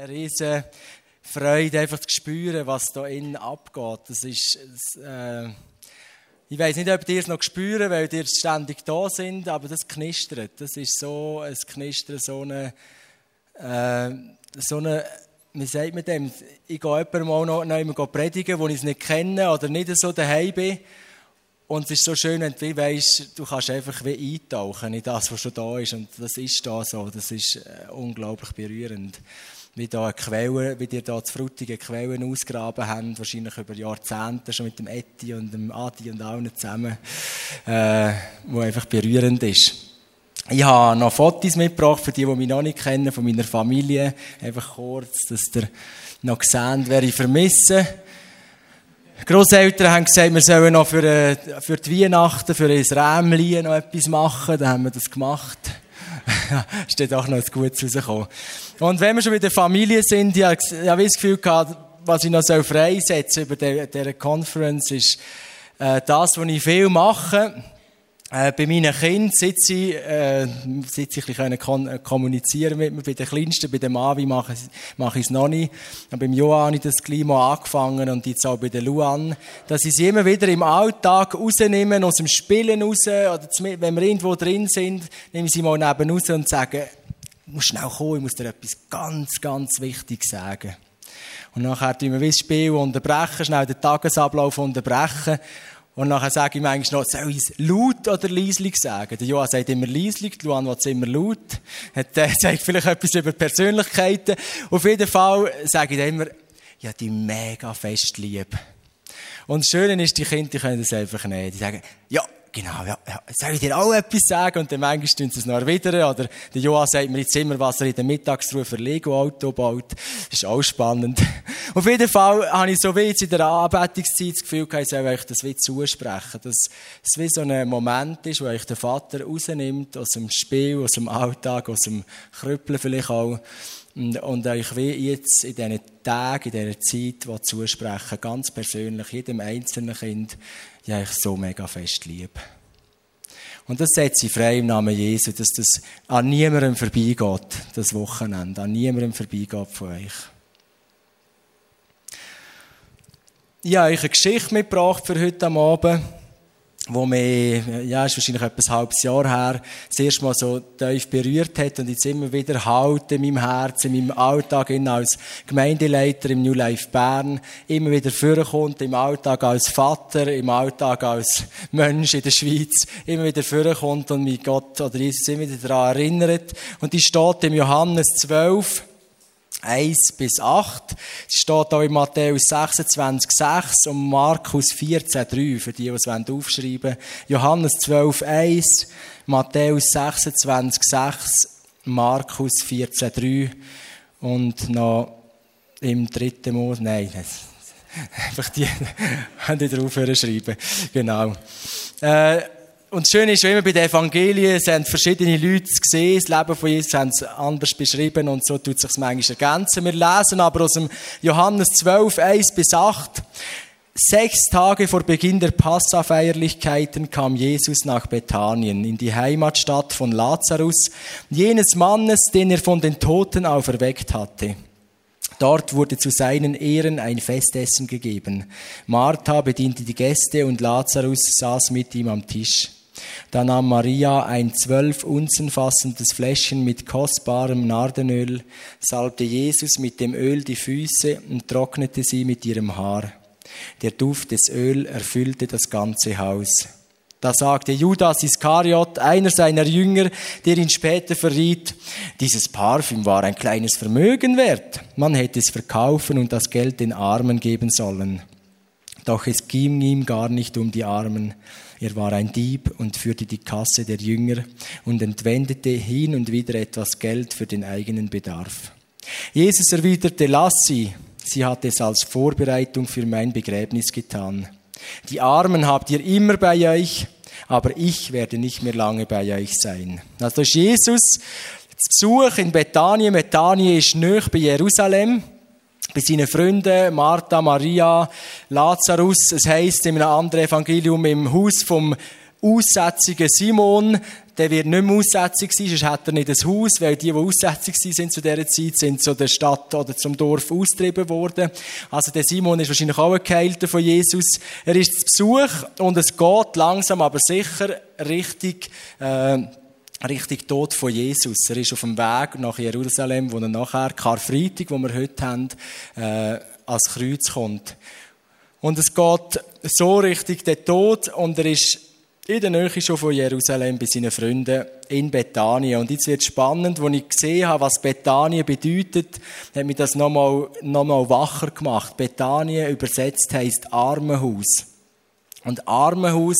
eine riesige Freude, einfach zu spüren, was da innen abgeht. Das ist, äh, ich weiß nicht, ob ihr es noch spüren, weil ihr ständig da sind, aber das knistert. Das ist so ein Knistern, so eine, äh, so eine, wie sagt man dem? Ich gehe jemandem noch, noch immer predigen, wo ich es nicht kenne oder nicht so daheim bin. Und es ist so schön, wenn du weißt, du kannst einfach wie eintauchen in das, was schon da ist. Und das ist da so. Das ist äh, unglaublich berührend. Wie da Quellen, wie dir da zu Frutigen Quellen ausgraben haben, wahrscheinlich über Jahrzehnte schon mit dem Eti und dem Adi und allen zusammen, äh, wo einfach berührend ist. Ich habe noch Fotos mitgebracht, für die, die mich noch nicht kennen, von meiner Familie. Einfach kurz, dass ihr noch sehen, wer ich vermisse. Grosseltern haben gesagt, wir sollen noch für, äh, für die Weihnachten, für ein Rämchen noch etwas machen. Dann haben wir das gemacht. ist dann auch noch etwas Gutes rausgekommen. Und wenn wir schon bei der Familie sind, ich habe das Gefühl gehabt, was ich noch freisetzen soll über diese Conference, ist äh, das, was ich viel mache. Äh, bei meinen Kindern sitze ich, äh, sitze ich ein bisschen äh, kommunizieren mit mir. Bei den Kleinsten, bei dem Mavi mache, mache ich es noch nicht. Und beim Johann habe ich das Klima angefangen und jetzt auch bei der Luan. Dass ich sie immer wieder im Alltag rausnehmen, aus dem Spielen raus, oder wenn wir irgendwo drin sind, nehme ich sie mal neben raus und sage, musst schnell kommen, ich muss dir etwas ganz, ganz Wichtiges sagen. Und nachher tun wir das Spiel unterbrechen, schnell den Tagesablauf unterbrechen und nachher sage ich manchmal noch, soll ich es laut oder leislich sagen? Der Johann sagt immer leislich, Luan will es immer laut. Der sagt vielleicht etwas über Persönlichkeiten. Auf jeden Fall sage ich immer, ja, die mega fest lieb. Und das Schöne ist, die Kinder können das einfach nicht. Die sagen, ja, genau, ja, ja, soll ich dir auch etwas sagen? Und dann manchmal tun sie es noch wieder. Oder der Johann sagt mir jetzt immer, was er in der Mittagsruhe für Lego-Auto baut. Das ist auch spannend. Auf jeden Fall habe ich so wie jetzt in der Anbetungszeit das Gefühl, ich soll euch das wie zusprechen. Dass es wie so ein Moment ist, wo euch der Vater rausnimmt aus dem Spiel, aus dem Alltag, aus dem Krüppeln vielleicht auch. Und, und euch wie jetzt in diesen Tagen, in dieser Zeit zusprechen, ganz persönlich, jedem einzelnen Kind, ja, ich so mega fest lieb. Und das setze ich frei im Namen Jesu, dass das an niemandem vorbeigeht, das Wochenende, an niemandem vorbeigeht von euch. Ich habe euch eine Geschichte mitgebracht für heute Abend wo mich, ja, ist wahrscheinlich etwas ein halbes Jahr her, das erste Mal so tief berührt hat und jetzt immer wieder halt in meinem Herzen, in meinem Alltag als Gemeindeleiter im New Life Bern, immer wieder vorkommt, im Alltag als Vater, im Alltag als Mensch in der Schweiz, immer wieder vorkommt und mich Gott oder Jesus immer wieder daran erinnert. Und die steht im Johannes 12, 1 bis 8. Es steht auch in Matthäus 26, 6 und Markus 14, 3, für die, die es aufschreiben wollen. Johannes 12, 1, Matthäus 26, 6, Markus 14, 3 und noch im dritten Mose, nein, einfach die, die drauf schreiben. Genau. Äh, und das Schöne ist, wie immer bei den Evangelien, es haben verschiedene Leute gesehen, das Leben von Jesus haben es anders beschrieben und so tut sich manchmal ergänzen. Wir lesen aber aus dem Johannes 12, 1 bis 8. Sechs Tage vor Beginn der Passafeierlichkeiten kam Jesus nach Bethanien, in die Heimatstadt von Lazarus, jenes Mannes, den er von den Toten auferweckt hatte. Dort wurde zu seinen Ehren ein Festessen gegeben. Martha bediente die Gäste und Lazarus saß mit ihm am Tisch. Da nahm Maria ein zwölf Unzen fassendes Fläschchen mit kostbarem Nardenöl, salbte Jesus mit dem Öl die Füße und trocknete sie mit ihrem Haar. Der Duft des Öl erfüllte das ganze Haus. Da sagte Judas Iskariot, einer seiner Jünger, der ihn später verriet, dieses Parfüm war ein kleines Vermögen wert. Man hätte es verkaufen und das Geld den Armen geben sollen. Doch es ging ihm gar nicht um die Armen. Er war ein Dieb und führte die Kasse der Jünger und entwendete hin und wieder etwas Geld für den eigenen Bedarf. Jesus erwiderte, lass sie, sie hat es als Vorbereitung für mein Begräbnis getan. Die Armen habt ihr immer bei euch, aber ich werde nicht mehr lange bei euch sein. Also Jesus Besuch in Bethanien. Bethanien ist nahe bei Jerusalem bei seinen Freunden, Martha, Maria, Lazarus. Es heißt in einem anderen Evangelium im Haus vom aussätzigen Simon, der wird nicht mehr aussätzig sein, sonst hat er nicht ein Haus, weil die, die aussätzig sind zu dieser Zeit, sind zu der Stadt oder zum Dorf austrieben worden. Also der Simon ist wahrscheinlich auch ein Geheilter von Jesus. Er ist zu Besuch und es geht langsam, aber sicher richtig, äh, richtig Tod von Jesus. Er ist auf dem Weg nach Jerusalem, wo er nachher, Karfreitag, wo wir heute haben, äh, als Kreuz kommt. Und es geht so richtig der Tod und er ist in der Nähe schon von Jerusalem bei seinen Freunden in Bethanien. Und jetzt wird spannend, als ich gesehen habe, was Bethanien bedeutet, hat mich das nochmal, nochmal wacher gemacht. Bethanien übersetzt heisst Armenhaus. Und Armenhaus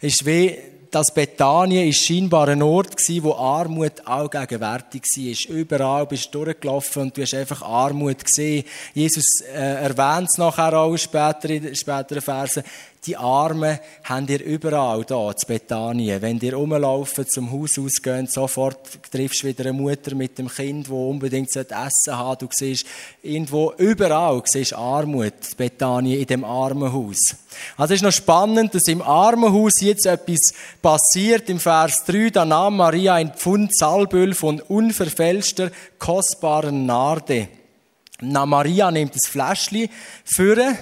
ist wie das Bethanien ist scheinbar ein Ort gewesen, wo Armut allgegenwärtig war. Überall bist du durchgelaufen und du hast einfach Armut gesehen. Jesus äh, erwähnt es nachher auch später in späteren Versen die Armen habt ihr überall da, zu Bethanien. Wenn ihr rumlaufen, zum Haus ausgehen, sofort triffst du wieder eine Mutter mit dem Kind, wo unbedingt Essen haben Du siehst irgendwo, überall siehst Armut, Bethanien, in dem Armenhaus. Also es ist noch spannend, dass im Armenhaus jetzt etwas passiert. Im Vers 3, da nahm Maria ein Pfund Salböl von unverfälschter, kostbaren Narde. Na, Maria nimmt das Fläschchen, führen,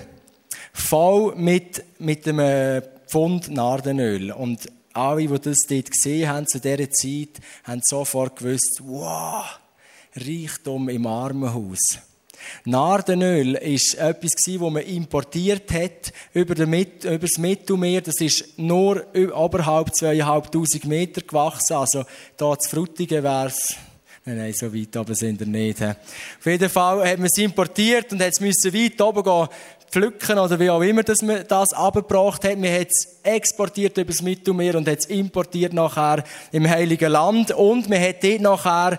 voll mit, mit einem Pfund Nardenöl. Und alle, die das dort gesehen haben zu dieser Zeit, haben sofort gewusst, wow, Reichtum im Armenhaus. Nardenöl ist etwas das man importiert hat über, das Mittelmeer. Das ist nur oberhalb zweieinhalbtausend Meter gewachsen. Also, da zu Frutigen wäre es Nein, nein, so weit oben sind wir nicht. Auf jeden Fall hat man es importiert und hat es weit oben gehen, pflücken oder wie auch immer, dass man das abgebracht hat. Man hat es exportiert über das Mittelmeer und hat es importiert nachher im Heiligen Land und man hat dort nachher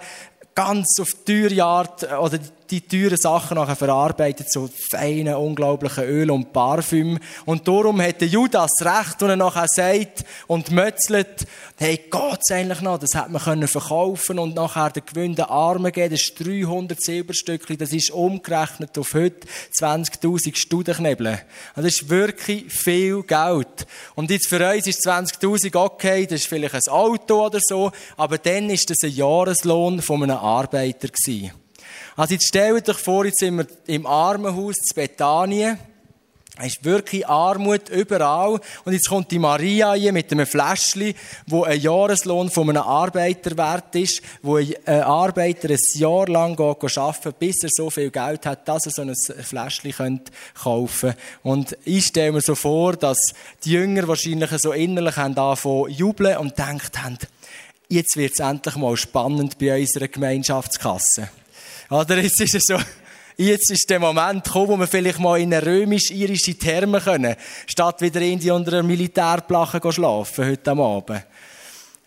ganz auf teure Art, oder die teuren Sachen nachher verarbeitet, so feine, unglaubliche Öl und Parfüm. Und darum hat der Judas recht, wenn er nachher sagt und mötzelt, hey, geht's eigentlich noch? Das hat man können verkaufen und nachher den Gewinn den Armen geben. Das ist 300 Silberstückchen, das ist umgerechnet auf heute 20.000 Studenknebel. Das ist wirklich viel Geld. Und jetzt für uns ist 20.000 okay, das ist vielleicht ein Auto oder so, aber dann ist das ein Jahreslohn von einem Arbeiter gewesen. Also jetzt stellt euch vor, jetzt sind wir im Armenhaus zu Bethanien. Es ist wirklich Armut überall. Und jetzt kommt die Maria hier mit einem Fläschchen, wo ein Jahreslohn von einem Arbeiter wert ist, wo ein Arbeiter ein Jahr lang arbeiten bis er so viel Geld hat, dass er so ein Fläschchen kaufen könnte. Und ich stelle mir so vor, dass die Jünger wahrscheinlich so innerlich haben angefangen jubeln und gedacht haben, jetzt wird es endlich mal spannend bei unserer Gemeinschaftskasse. Oder jetzt ist es so, jetzt ist der Moment gekommen, wo wir vielleicht mal in eine römisch-irische Therme können, statt wieder in die unter einer Militärplache schlafen, heute Abend.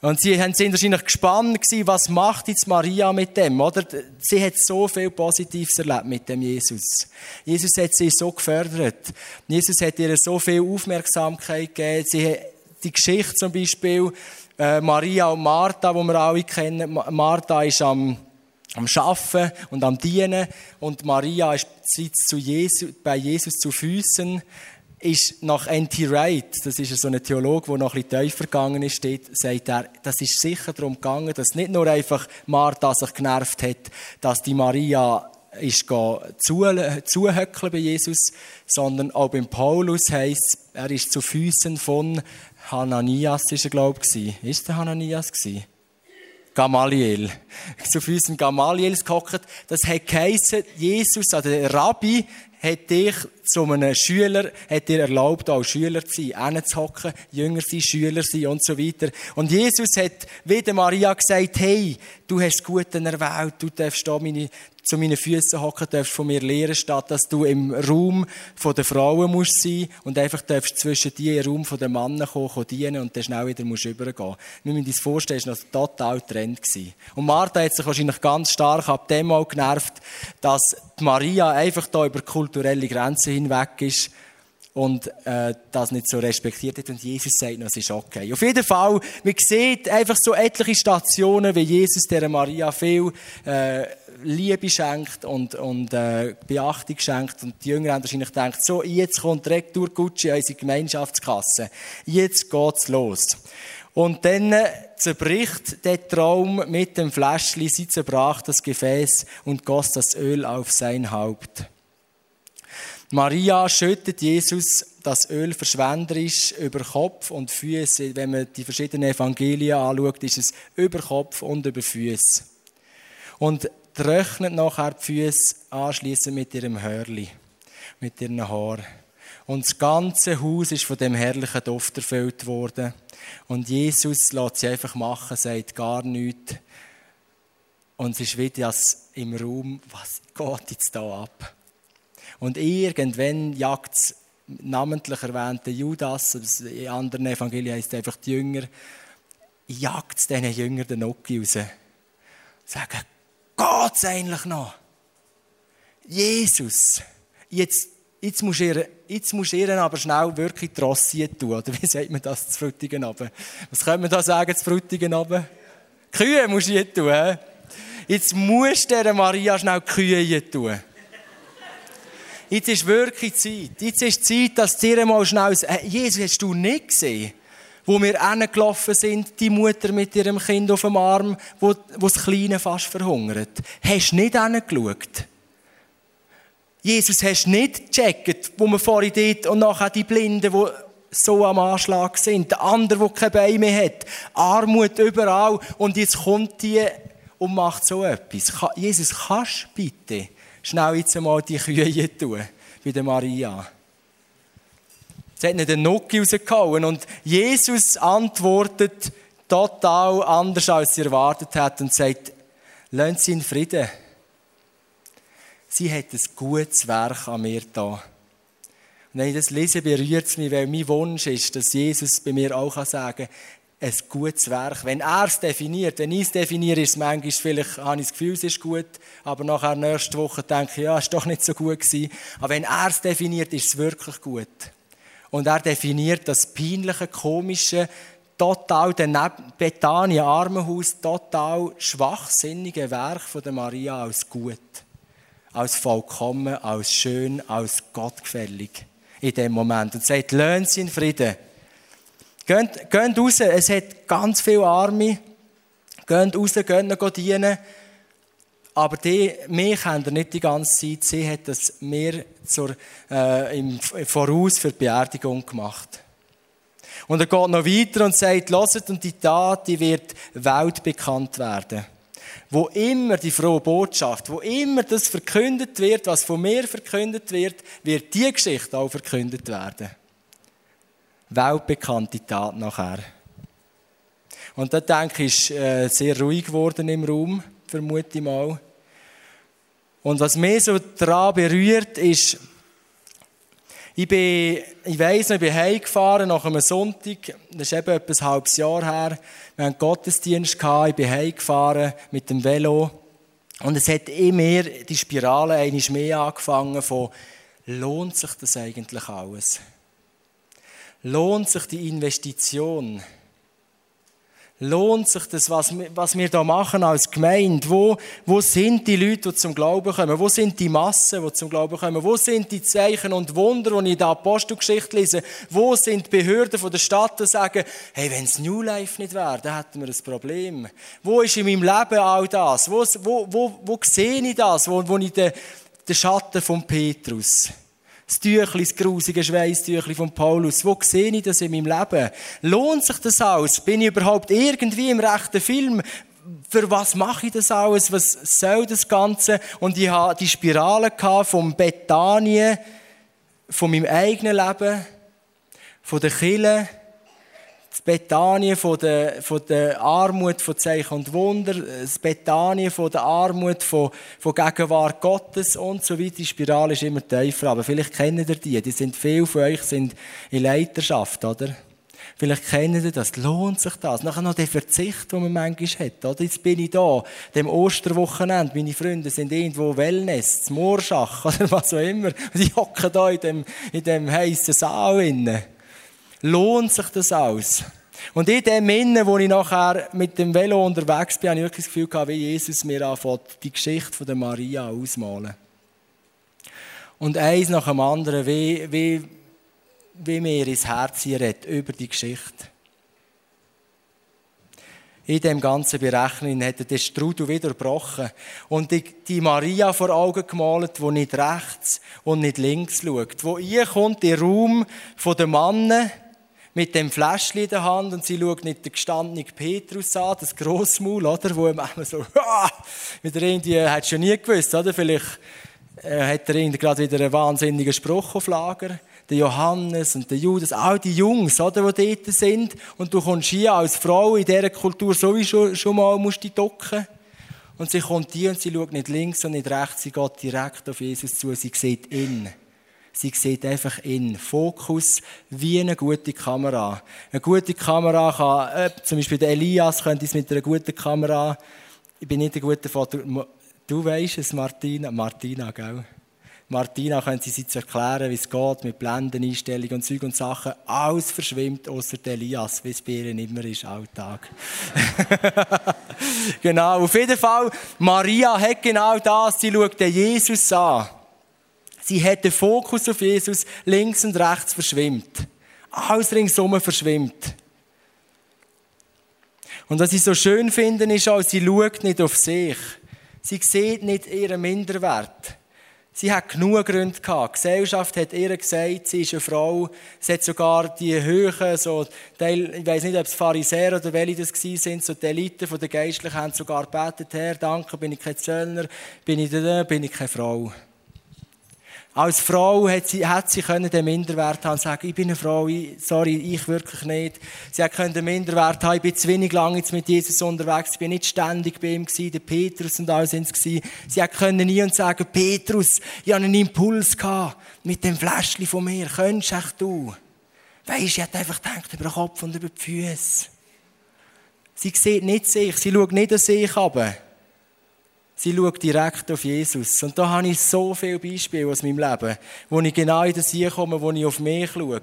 Und sie sind wahrscheinlich gespannt was macht jetzt Maria mit dem, oder? Sie hat so viel Positives erlebt mit dem Jesus. Jesus hat sie so gefördert. Jesus hat ihr so viel Aufmerksamkeit gegeben. Sie hat die Geschichte zum Beispiel, äh, Maria und Martha, wo wir alle kennen. Martha ist am am Schaffen und am Dienen und Maria sitzt zu Jesus, bei Jesus zu Füßen ist nach N.T. Wright, das ist so ein Theologe, der noch ein bisschen tiefer gegangen ist, steht, sagt er, das ist sicher darum gegangen, dass nicht nur einfach Martha sich genervt hat, dass die Maria ist zuhöckeln bei Jesus, sondern auch beim Paulus heisst er ist zu Füßen von Hananias, ist er, glaube ich, Ist der Hananias gewesen? Gamaliel. Zu Füßen Gamaliels gehockt. Das hat geheissen, Jesus, also der Rabbi, hat dich zu einem Schüler, hat dir erlaubt, auch Schüler zu sein, hinzuhocken, Jünger sein, Schüler sein und so weiter. Und Jesus hat wieder Maria gesagt, hey, du hast Guten erwählt, du darfst da meine, zu meinen Füßen hocken, darfst von mir lernen, statt dass du im Raum der Frauen musst sein und einfach darfst zwischen dir im Raum der Männer kommen, kommen dienen und dann schnell wieder musst übergehen. Wir müssen uns vorstellen, es war noch total Trend. Und Martha hat sich wahrscheinlich ganz stark ab dem Mal genervt, dass Maria einfach da über kulturelle Grenzen hinweg ist und äh, das nicht so respektiert hat. Und Jesus sagt, es ist okay. Auf jeden Fall, man sieht einfach so etliche Stationen, wie Jesus der Maria viel äh, Liebe schenkt und, und äh, Beachtung schenkt. Und die Jünger haben wahrscheinlich gedacht, so, jetzt kommt direkt durch Gucci unsere Gemeinschaftskasse. Jetzt geht's los. Und dann zerbricht der Traum mit dem Fläschchen, sie zerbrach das Gefäß und goss das Öl auf sein Haupt. Maria schüttet Jesus das Öl verschwenderisch über Kopf und Füße. Wenn man die verschiedenen Evangelien anschaut, ist es über Kopf und über Füße. Und trocknet nachher die Füße anschließend mit ihrem Hörli, mit ihren Haaren. Und das ganze Haus ist von dem herrlichen Duft erfüllt worden. Und Jesus lässt sie einfach machen, sagt gar nichts. Und es ist wie das im Raum, was geht jetzt da ab? Und irgendwann jagt es namentlich erwähnte Judas, in anderen Evangelien heißt es einfach die Jünger, jagt es diesen Jüngern den Nocki raus. Sagen, geht's eigentlich noch? Jesus, jetzt, jetzt musst du ihr, jetzt musst du ihr aber schnell wirklich die Rossi tun. Oder wie sagt man das zu Frutigen runter? Was könnte man da sagen zu Frutigen runter? Kühe musst du tun. He? Jetzt musst du Maria schnell Kühe tun. Jetzt ist wirklich Zeit. Jetzt ist Zeit, dass dir mal schnell, äh, Jesus, hast du nicht gesehen? Wo wir gelaufen sind, die Mutter mit ihrem Kind auf dem Arm, wo, wo das Kleine fast verhungert. Hast du nicht hingeschaut? Jesus, hast du nicht gecheckt, wo wir vorhin dort und nachher die Blinden, die so am Anschlag sind, der andere, der kein Bein mehr hat, Armut überall und jetzt kommt die und macht so etwas. Jesus, kannst du bitte schnell jetzt einmal die Kühe tun, bei der Maria. Sie hat nicht den Nucki rausgehauen und Jesus antwortet total anders, als sie erwartet hat und sagt, lasst sie in Frieden. Sie hat ein gutes Werk an mir da. Und wenn ich das lese, berührt es mich, weil mein Wunsch ist, dass Jesus bei mir auch sagen kann, ein gutes Werk. Wenn er es definiert, wenn ich es definiere, ist es manchmal vielleicht, habe ich das Gefühl, es ist gut, aber nachher nächste Woche denke ich, ja, es war doch nicht so gut gewesen. Aber wenn er es definiert, ist es wirklich gut. Und er definiert das peinliche, komische, total daneben Bethanien Armenhaus, total schwachsinnige Werk von der Maria als gut, als vollkommen, als schön, als gottgefällig in dem Moment. Und sagt, löhnt sie in Frieden. Geht, geht raus, es hat ganz viele Arme. Geht raus, geht dienen. Aber die, mich haben er nicht die ganze Zeit. Sie hat das mir zur, äh, im Voraus für die Beerdigung gemacht. Und er geht noch weiter und sagt, lasst und die Tat, die wird weltbekannt werden. Wo immer die frohe Botschaft, wo immer das verkündet wird, was von mir verkündet wird, wird die Geschichte auch verkündet werden weltbekannte Tat nachher. Und da denke ich, ist äh, sehr ruhig geworden im Raum, vermute ich mal. Und was mich so daran berührt, ist, ich bin, ich weiss noch, ich bin heimgefahren nach einem Sonntag, das ist eben etwa ein halbes Jahr her. Wir hatten Gottesdienst gehabt, ich bin heimgefahren mit dem Velo. Und es hat immer mehr die Spirale einmal mehr angefangen von, lohnt sich das eigentlich alles? lohnt sich die Investition? Lohnt sich das, was wir, was wir da machen als Gemeinde? Wo, wo sind die Leute, die zum Glauben kommen? Wo sind die Massen, die zum Glauben kommen? Wo sind die Zeichen und Wunder, die ich in der Apostelgeschichte lese? Wo sind die Behörden von der Stadt, die sagen, hey, wenn es New Life nicht wäre, dann hätten wir ein Problem. Wo ist in meinem Leben all das? Wo, wo, wo, wo sehe ich das? Wo, wo ich den, den Schatten von Petrus? Das Tüchli, das grusige Schweißtüchli von Paulus. Wo sehe ich das in meinem Leben? Lohnt sich das aus? Bin ich überhaupt irgendwie im rechten Film? Für was mache ich das alles? Was soll das Ganze? Und ich hatte die Spirale vom Bethanien, von meinem eigenen Leben, von der Kille, das Bethanien von der, von der Armut von Zeichen und Wunder, das Bethanien von der Armut von, von Gegenwart Gottes und so weiter. Die Spirale ist immer tiefer, aber vielleicht kennen ihr die. Die sind, viele von euch sind in Leiterschaft, oder? Vielleicht kennen Sie das. Lohnt sich das? Nachher noch der Verzicht, den man manchmal hat. Oder? Jetzt bin ich da, dem Osterwochenende. Meine Freunde sind irgendwo Wellness, Moorschach oder was auch immer. Die hocken da in dem, in dem heissen Saal innen. Lohnt sich das aus? Und in dem Innen, wo ich nachher mit dem Velo unterwegs bin, habe ich wirklich das Gefühl gehabt, wie Jesus mir anfängt, die Geschichte von der Maria ausmalen. Und eins nach dem anderen, wie, wie, wie mir ins Herz redet über die Geschichte. In dem ganzen Berechnen hat er den Strudel wieder gebrochen und die, die, Maria vor Augen gemalt, die nicht rechts und nicht links schaut, wo ihr kommt, der Raum der Mannen mit dem Fläschchen in der Hand und sie schaut nicht den gestandenen Petrus an, das Grossmaul, oder, wo ihm so, wieder irgendwie, hat schon nie gewusst, oder, vielleicht äh, hat er irgendwie gerade wieder einen wahnsinnigen Spruch auf Lager der Johannes und der Judas, all die Jungs, oder, die dort sind. Und du kommst hier als Frau in dieser Kultur sowieso schon mal musst die docken. Und sie kommt hier und sie schaut nicht links und nicht rechts, sie geht direkt auf Jesus zu, sie sieht ihn. Sie sieht einfach in Fokus wie eine gute Kamera. Eine gute Kamera kann, äh, zum Beispiel der Elias könnte es mit einer guten Kamera, ich bin nicht ein guter Foto, du weißt es, Martina, Martina, gell? Martina, können Sie sich erklären, wie es geht mit Blendeneinstellungen und Zeug und Sachen? Alles verschwimmt, außer der Elias, wie es bei ihr immer ist, Alltag. genau, auf jeden Fall, Maria hat genau das, sie schaut den Jesus an. Sie hat den Fokus auf Jesus, links und rechts verschwimmt. Alles ringsum verschwimmt. Und was ich so schön finde, ist auch, sie schaut nicht auf sich. Sie sieht nicht ihren Minderwert. Sie hat genug Gründe gehabt. Die Gesellschaft hat ihr gesagt, sie ist eine Frau. Sie hat sogar die Höhen, so, ich weiß nicht, ob es Pharisäer oder welche das sind, so die Elite der Geistlichen haben sogar gebetet, Herr, danke, bin ich kein Zöllner, bin ich da, bin ich keine Frau. Als Frau hat sie, hat sie können den Minderwert haben und sagen, ich bin eine Frau, ich, sorry, ich wirklich nicht. Sie hat können den Minderwert haben, ich bin zu wenig lange jetzt mit Jesus unterwegs, ich bin nicht ständig bei ihm gewesen, der Petrus und all sind es gewesen. Sie hat können nie und sagen, Petrus, ich hatte einen Impuls gehabt mit dem Fläschchen von mir, könntest echt du? Weisst, sie hat einfach gedacht über den Kopf und über die Füße. Sie sieht nicht sich, sie schaut nicht an sich aber. Sie schaut direkt auf Jesus. Und da habe ich so viele Beispiele aus meinem Leben, wo ich genau in das komme, wo ich auf mich schaue.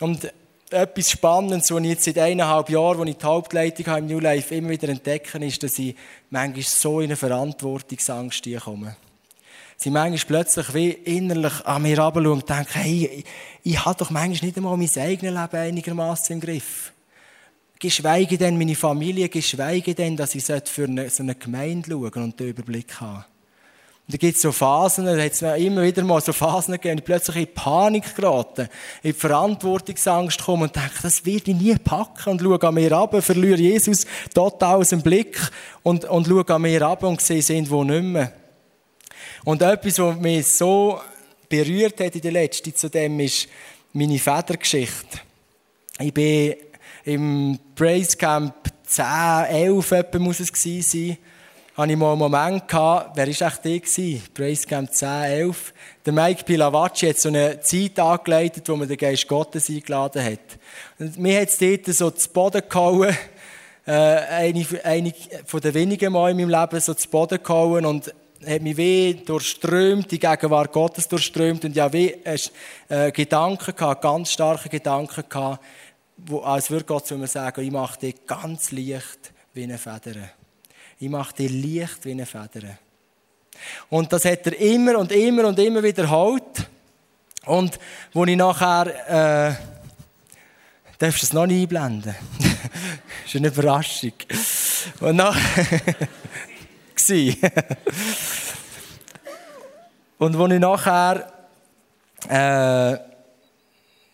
Und etwas Spannendes, was ich jetzt seit eineinhalb Jahren, wo ich die Hauptleitung habe im New Life, immer wieder entdecke, ist, dass ich manchmal so in eine Verantwortungsangst komme. Sie manchmal plötzlich wie innerlich an mir herabschauen und denken, hey, ich, ich habe doch manchmal nicht einmal mein eigenes Leben einigermaßen im Griff geschweige denn meine Familie, geschweige denn, dass ich für eine, so eine Gemeinde schauen und den Überblick haben. Und da gibt es so Phasen, da hat es immer wieder mal so Phasen gegeben, ich plötzlich in Panik geraten, in die Verantwortungsangst kommen und denke, das werde ich nie packen und schaue an mir ab, verliere Jesus total aus dem Blick und, und schaue an mir ab und sehe sind wo nicht mehr. Und etwas, was mich so berührt hat in der letzten zu dem ist meine Vätergeschichte. Ich bin im Praise Camp 10, 11 etwa muss es gewesen sein, hatte ich mal einen Moment gehabt, wer war echt der gewesen? Praise Camp 10, 11. Der Mike Pilavacci hat so eine Zeit angeleitet, wo man den Geist Gottes eingeladen hat. Und mir hat es dort so zu Boden gehauen, äh, eine, eine von den wenigen Mal in meinem Leben so zu Boden gehauen und hat mich weh durchströmt, die Gegenwart Gottes durchströmt und ja, wie äh, Gedanken gehabt, ganz starke Gedanken gehabt, wo, als würde Gott zu mir sagen, ich mache dich ganz leicht wie eine Feder. Ich mache dich leicht wie eine Feder. Und das hat er immer und immer und immer wiederholt. Und wo ich nachher, äh, darfst du es noch nicht einblenden? das ist eine Überraschung. Und nachher, und wo ich nachher, äh,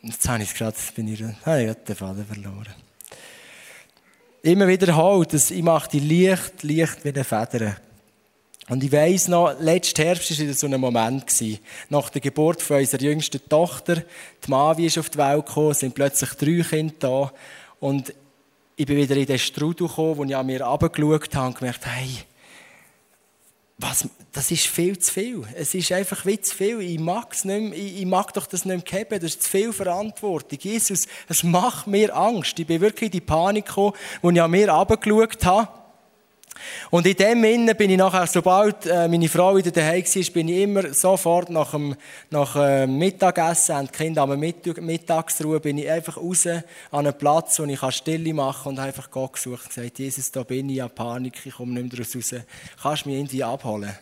Jetzt habe ich es gerade, bin ich, habe ich den Faden verloren. Immer wiederholt, dass ich mache die Licht, Licht wie eine Feder. Und ich weiss noch, letzten Herbst war wieder so ein Moment. Gewesen. Nach der Geburt von unserer jüngsten Tochter, die Mavi ist auf die Welt gekommen, sind plötzlich drei Kinder da. Und ich bin wieder in den Strudel gekommen, wo ich an mir runtergeschaut habe und gemerkt, hey, was, das ist viel zu viel. Es ist einfach wie zu viel. Ich mag es nicht mehr, ich, ich mag doch das nicht mehr haben. Das ist zu viel Verantwortung. Jesus, es macht mir Angst. Ich bin wirklich in die Panik gekommen, als ich an mir runtergeschaut habe. Und in dem Innen bin ich nachher, sobald äh, meine Frau wieder daheim war, bin ich immer sofort nach dem nach, äh, Mittagessen, und die Kinder am Mittag, Mittagsruhe, bin ich einfach raus an einen Platz, wo ich Stille machen kann und einfach Gott gesucht und gesagt, Jesus, da bin ich in Panik, ich komme nicht mehr raus. Kannst du mich irgendwie abholen?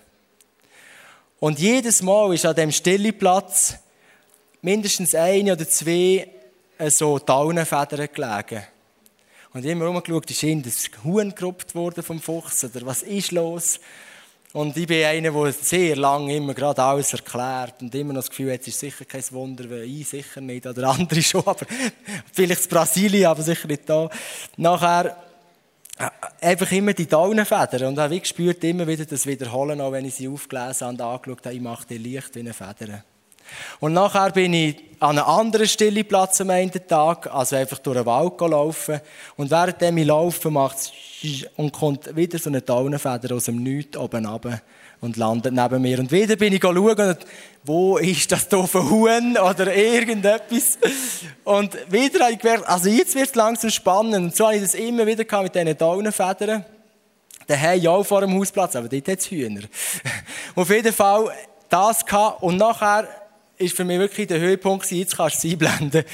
Und jedes Mal ist an dem Stilleplatz mindestens eine oder zwei äh, so Daunenfedern gelegen. Und ich immer rumgeschaut, ist ihnen das Huhn gerupft worden vom Fuchs oder was ist los? Und ich bin einer, der sehr lange immer gerade alles erklärt und immer noch das Gefühl hat, es ist sicher kein Wunder, weil ich sicher nicht, oder andere schon, aber vielleicht in Brasilien, aber sicher nicht da. Nachher äh, einfach immer die Daunenfedern und habe gespürt, immer wieder das Wiederholen, auch wenn ich sie aufgelesen und angeschaut habe, ich mache die Licht wie eine Feder. Und nachher bin ich an einem anderen stillen Platz am Ende Tag, also einfach durch den Wald gelaufen. Und während ich laufe, macht es und kommt wieder so eine Daunenfeder aus dem Nichts oben runter und landet neben mir. Und wieder bin ich schauen, wo ist das doofe Huhn oder irgendetwas. Und wieder habe ich gemerkt, also jetzt wird es langsam spannend. Und so habe ich das immer wieder mit diesen Daunenfedern. Daheim ja auch vor dem Hausplatz, aber dort hat es Hühner. Auf jeden Fall das gehabt. Und nachher ist für mich wirklich der Höhepunkt, jetzt kannst du es einblenden,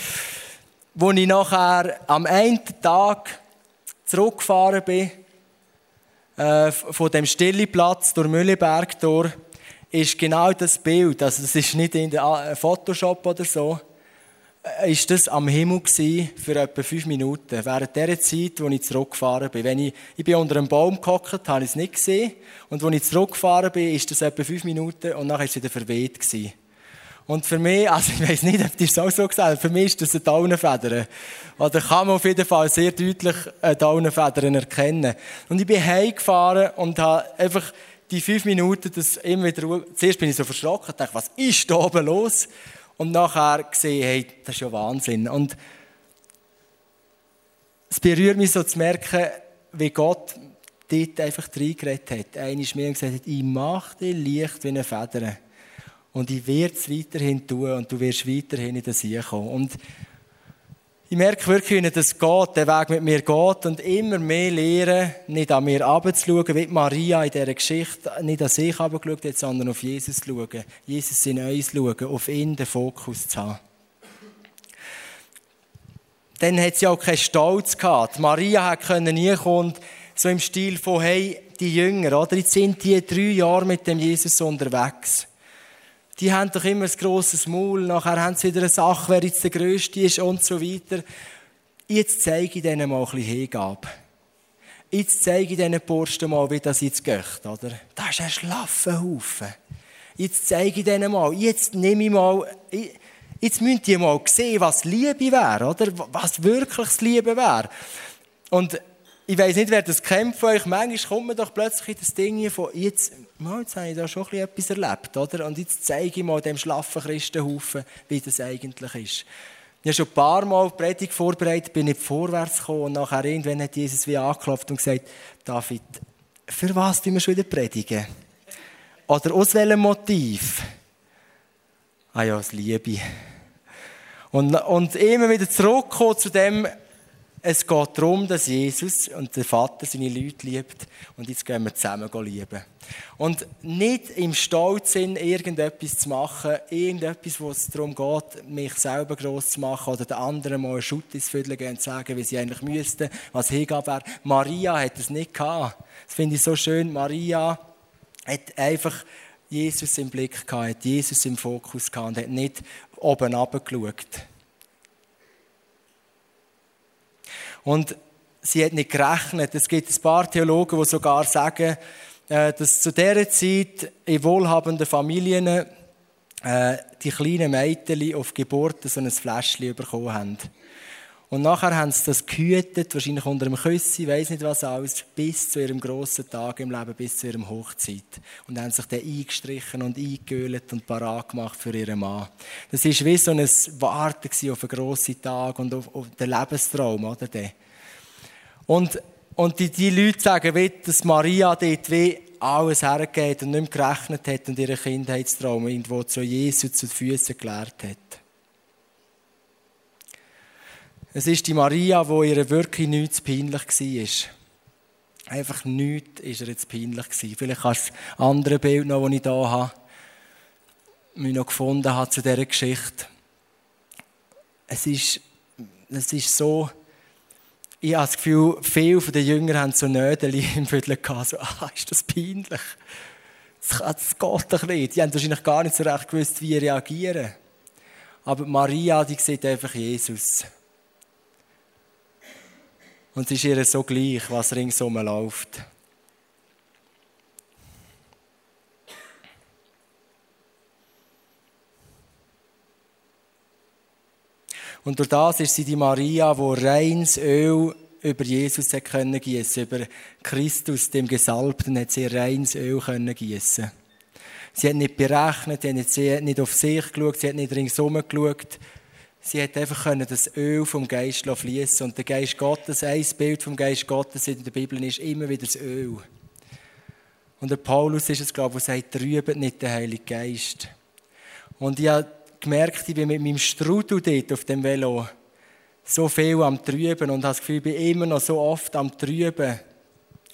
wo ich nachher am einen Tag zurückgefahren bin, äh, von dem Stilleplatz durch Mülleberg durch, ist genau das Bild, also es ist nicht in der äh, Photoshop oder so, äh, ist das am Himmel gewesen für etwa fünf Minuten. Während der Zeit, wo ich zurückgefahren bin. Wenn ich, ich bin unter einem Baum gehockt, habe ich es nicht gesehen. Und als ich zurückgefahren bin, ist das etwa fünf Minuten und nachher war es wieder verweht gewesen. Und für mich, also ich weiß nicht, ob ihr es auch so gesagt für mich ist das eine Daunenfeder. Oder kann man auf jeden Fall sehr deutlich eine Daunenfeder erkennen. Und ich bin heimgefahren und habe einfach die fünf Minuten das immer wieder, zuerst bin ich so verschrocken, und dachte, was ist da oben los? Und nachher gesehen, hey, das ist ja Wahnsinn. Und es berührt mich so zu merken, wie Gott dort einfach reingeredet hat. Einer ist mir gesagt, ich mache dich Licht wie eine Feder. Und ich werde es weiterhin tun und du wirst weiterhin in hier kommen. Und ich merke wirklich, wie das geht, der Weg mit mir geht und immer mehr lernen, nicht an mir runterzuschauen, wie Maria in dieser Geschichte nicht an sich runtergeschaut hat, sondern auf Jesus zu schauen. Jesus in uns schauen, auf ihn den Fokus zu haben. Dann hat sie auch keinen Stolz gehabt. Maria konnte nie kommen, so im Stil von, hey, die Jünger, oder? Jetzt sind die drei Jahre mit dem Jesus unterwegs die haben doch immer ein grosses Maul, nachher haben sie wieder eine Sache, wer jetzt der Größte ist und so weiter. Jetzt zeige ich denen mal ein Hingabe. Jetzt zeige ich diesen Burschen mal, wie das jetzt geht, oder? Das ist ein schlaffer Haufen. Jetzt zeige ich denen mal, jetzt nehme ich mal, jetzt müsst ihr mal sehen, was Liebe wäre, oder? Was wirklich das Liebe wäre. Und ich weiß nicht, wer das kennt von euch. Manchmal kommt man doch plötzlich in das Ding von, jetzt, jetzt habe ich da schon etwas erlebt, oder? Und jetzt zeige ich mal dem schlaffen Christenhaufen, wie das eigentlich ist. Ich habe schon ein paar Mal die Predigt vorbereitet, bin nicht vorwärts gekommen und nachher irgendwann hat Jesus wie angeklopft und gesagt, David, für was tun wir schon wieder predigen? Oder aus welchem Motiv? Ah ja, das Liebe. Und, und immer wieder zurückkommen zu dem, es geht darum, dass Jesus und der Vater seine Leute liebt und jetzt gehen wir zusammen lieben. Und nicht im Stolz sind, irgendetwas zu machen, irgendetwas, wo es darum geht, mich selber gross zu machen oder den anderen mal einen Schutt ins Viertel gehen und sagen, wie sie eigentlich müssten, was Hingabe wäre. Maria hat es nicht gehabt. Das finde ich so schön. Maria hat einfach Jesus im Blick gehabt, hat Jesus im Fokus gehabt und hat nicht oben runtergeschaut. Und sie hat nicht gerechnet. Es gibt ein paar Theologen, die sogar sagen, äh, dass zu dieser Zeit in wohlhabenden Familien äh, die kleinen Mädchen auf Geburt so ein Fläschchen bekommen haben. Und nachher haben sie das gehütet, wahrscheinlich unter einem Küssi, weiß nicht was alles, bis zu ihrem grossen Tag im Leben, bis zu ihrem Hochzeit. Und haben sich dann eingestrichen und eingeölt und parat gemacht für ihren Mann. Das war wie so ein Warten auf einen grossen Tag und auf, auf den Lebenstraum, oder? Und, und die, die Leute sagen, wie, dass Maria dort wie alles hergeht und nicht mehr gerechnet hat und ihren Kindheitstraum irgendwo zu Jesus zu den Füßen gelehrt hat. Es ist die Maria, wo ihr wirklich nichts peinlich war. Einfach nichts ist ihr jetzt peinlich gewesen. Vielleicht kannst du das andere Bild noch, das ich hier habe, mich noch gefunden habe zu dieser Geschichte. Es ist, es ist so, ich habe das Gefühl, viele von den Jüngern haben so Nödeli im Viertel gehabt, so, ah, ist das peinlich. Das, geht doch nicht. Die haben wahrscheinlich gar nicht so recht gewusst, wie reagieren. Aber Maria, die sieht einfach Jesus. Und es ist ihr so gleich, was ringsum läuft. Und durch das ist sie die Maria, wo reines Öl über Jesus können gießen, über Christus, dem Gesalbten, hat sie reines Öl können gießen. Sie hat nicht berechnet, sie hat nicht auf sich geschaut, sie hat nicht ringsum geschaut, Sie hat einfach können das Öl vom Geist fließen und der Geist Gottes, ein Bild vom Geist Gottes in der Bibel ist immer wieder das Öl. Und der Paulus ist es, glaube ich, der sagt, trübt nicht den Heiligen Geist. Und ich habe gemerkt, ich bin mit meinem Strudel dort auf dem Velo so viel am Trüben und habe das Gefühl, ich bin immer noch so oft am Trüben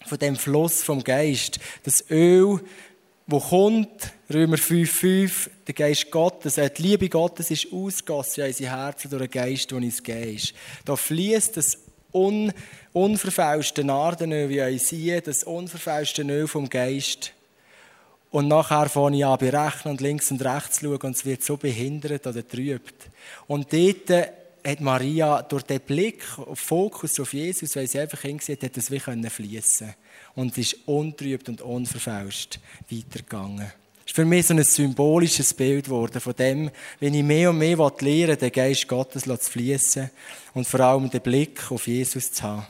von dem Fluss vom Geist. Das Öl, wo kommt, Römer 5,5, der Geist Gottes, äh, die Liebe Gottes ist ausgossen in unser Herzen durch den Geist, der uns gegeben ist. Da fließt das un, unverfälschte Nardenöl wie uns hier, das unverfälschte Öl vom Geist. Und nachher fange ich an berechnen und links und rechts schauen und es wird so behindert oder trübt. Und dort hat Maria durch den Blick, Fokus auf Jesus, weil sie einfach hingesehen hat, das wie fließen und ist untrübt und unverfälscht weitergegangen. Das ist für mich so ein symbolisches Bild geworden von dem, wenn ich mehr und mehr lernen will, den Geist Gottes zu fließen und vor allem den Blick auf Jesus zu haben.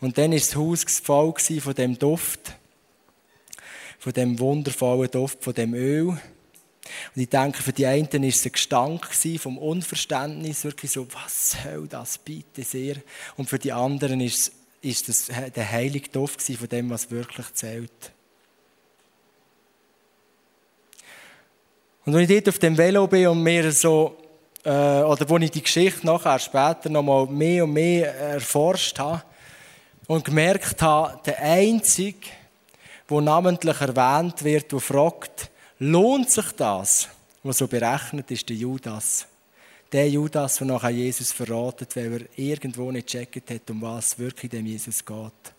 Und dann ist das Haus voll von dem Duft, von dem wundervollen Duft, von dem Öl. Und ich denke, für die einen war es ein Gestank vom Unverständnis, wirklich so, was soll das bitte sehr? Und für die anderen ist es ist das der heilige Duft von dem, was wirklich zählt. Und wenn ich dort auf dem Velo bin und mir so, äh, oder wo ich die Geschichte nachher später noch mal mehr und mehr erforscht habe und gemerkt habe, der Einzige, wo namentlich erwähnt wird, der fragt, lohnt sich das, was so berechnet ist, der Judas der Judas, der nachher Jesus verratet, weil er irgendwo nicht gecheckt hat, um was wirklich dem Jesus geht.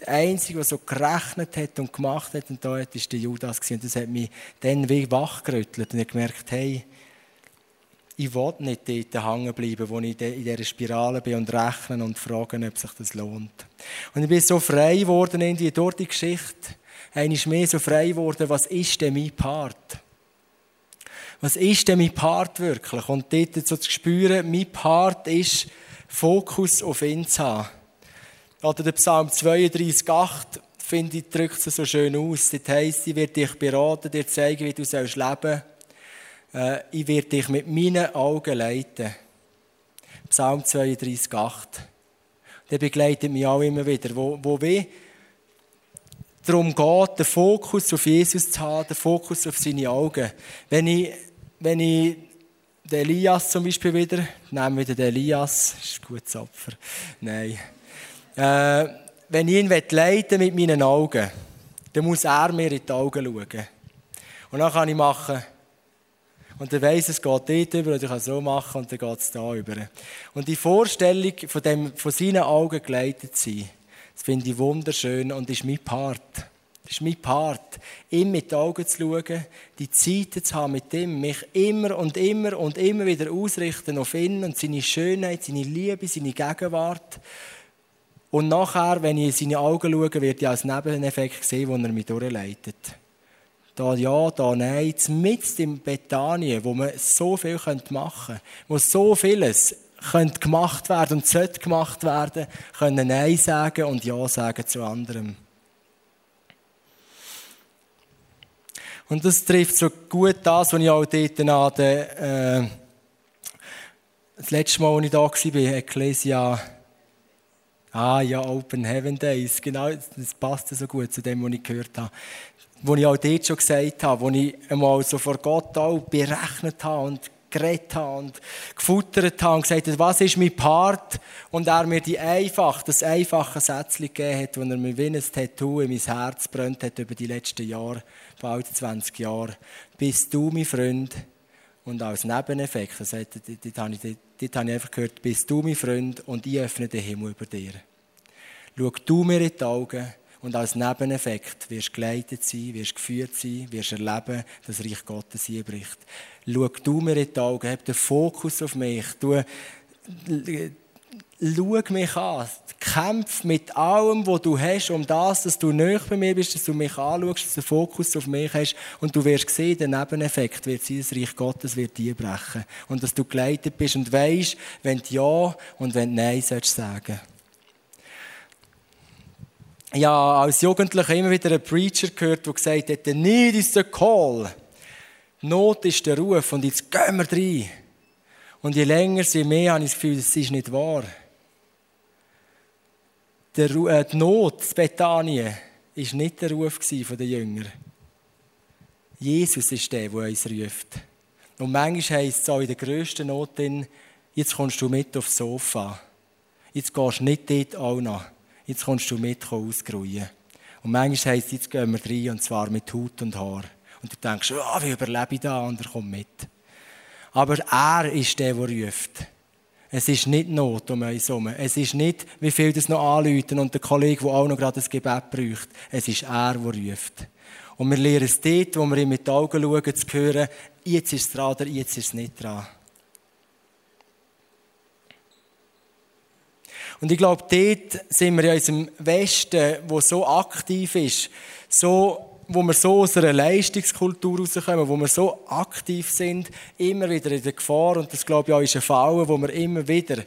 Der Einzige, der so gerechnet hat und gemacht hat und da hat, ist der Judas Und das hat mich dann wie wachgerüttelt und ich gemerkt, hey, ich will nicht dort hängen bleiben, wo ich in dieser Spirale bin und rechnen und fragen, ob sich das lohnt. Und ich bin so frei geworden in die, durch die Geschichte. Einmal mehr so frei geworden, was ist denn mein Part? Was ist denn mein Part wirklich? Und dort so zu spüren, mein Part ist, Fokus auf ihn zu haben. Oder der Psalm 32,8 finde ich, drückt es so schön aus. Dort heisst, ich werde dich beraten, dir zeigen, wie du sollst leben äh, Ich werde dich mit meinen Augen leiten. Psalm 32,8. Der begleitet mich auch immer wieder. Wo, wo wie darum geht, den Fokus auf Jesus zu haben, den Fokus auf seine Augen. Wenn ich wenn ich den Elias zum Beispiel wieder, nehmen wieder den Elias, ist ein gutes Opfer, nein. Äh, wenn ich ihn leiten mit meinen Augen, dann muss er mir in die Augen schauen. Und dann kann ich machen, und er weiss, es geht dort über, und ich kann so machen, und dann geht es da über. Und die Vorstellung, von, dem, von seinen Augen geleitet sein, das finde ich wunderschön und ist mein Part. Das ist mein Part, ihm mit den Augen zu schauen, die Zeit zu haben mit ihm, mich immer und immer und immer wieder ausrichten auf ihn und seine Schönheit, seine Liebe, seine Gegenwart. Und nachher, wenn ich in seine Augen schaue, wird ich als Nebeneffekt sehen, wo er mich durchleitet. Da ja, da nein, mit im Bethanien, wo man so viel machen könnte, wo so vieles gemacht werden und sollte gemacht werden, können Nein sagen und Ja sagen zu anderem. Und das trifft so gut das, was ich auch dort an der, äh, das letzte Mal, als ich da war, Ecclesia Ah ja, Open Heaven Days, genau, das passt so gut zu dem, was ich gehört habe. Wo ich auch dort schon gesagt habe, wo ich einmal so vor Gott auch berechnet habe und geredet habe und gefuttert habe und gesagt habe, was ist mein Part? Und er mir die einfach, das einfache Sätzchen gegeben hat, wo er mir wie ein Tattoo in mein Herz brennt hat über die letzten Jahre, bald 20 Jahre. Bist du mein Freund? Und als Nebeneffekt, das hat, dort, habe ich, dort habe ich einfach gehört, bist du mein Freund und ich öffne den Himmel über dir. Schau du mir in die Augen und als Nebeneffekt wirst du geleitet sein, wirst geführt sein, wirst erleben, dass Reich Gottes einbricht. Schau du mir in die Augen, hab den Fokus auf mich. Du, schau mich an. Kämpf mit allem, was du hast, um das, dass du näher bei mir bist, dass du mich anschaust, dass du Fokus auf mich hast. Und du wirst sehen, der Nebeneffekt wird sein, das Reich Gottes wird einbrechen. Und dass du geleitet bist und weißt, wenn du Ja und wenn du Nein sollst sagen ja, als Jugendlicher immer wieder einen Preacher gehört, der gesagt hat, the need is the call. Not ist der Ruf und jetzt gehen wir rein. Und je länger, je mehr habe ich das Gefühl, das ist nicht wahr. Der, äh, die Not, das Bethanien, war nicht der Ruf der Jünger. Jesus ist der, der uns ruft. Und manchmal heisst es auch in der grössten Not, jetzt kommst du mit aufs Sofa. Jetzt gehst du nicht dort auch noch jetzt kommst du mit ausgeruhen. Und manchmal heisst es, jetzt gehen wir rein, und zwar mit Haut und Haar. Und du denkst, oh, wie überlebe ich da? Und er kommt mit. Aber er ist der, der ruft. Es ist nicht Not um uns herum. Es ist nicht, wie viel das noch anläuten und der Kollege, der auch noch gerade das Gebet braucht. Es ist er, der ruft. Und wir lernen es dort, wo wir ihm mit den Augen schauen, zu hören, jetzt ist es dran oder jetzt ist es nicht dran. Und ich glaube, dort sind wir in unserem Westen, wo so aktiv ist, so, wo wir so aus einer Leistungskultur rauskommen, wo wir so aktiv sind, immer wieder in der Gefahr, und das glaube ich auch ist ein Fall, wo wir immer wieder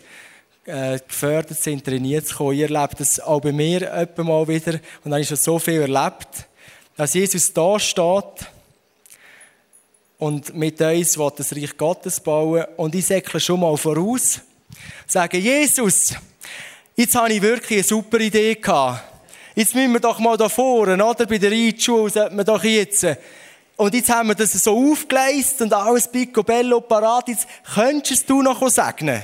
äh, gefördert sind, trainiert zu kommen. Ihr erlebt das auch bei mir etwa mal wieder, und dann ist schon so viel erlebt, dass Jesus da steht, und mit uns will das Reich Gottes bauen. Und ich säckle schon mal voraus, sage, Jesus, Jetzt habe ich wirklich eine super Idee gehabt. Jetzt müssen wir doch mal da vorne, oder? Bei der Reitschule sollten wir doch jetzt. Und jetzt haben wir das so aufgeleistet und alles picobello parat. Jetzt könntest du noch segnen.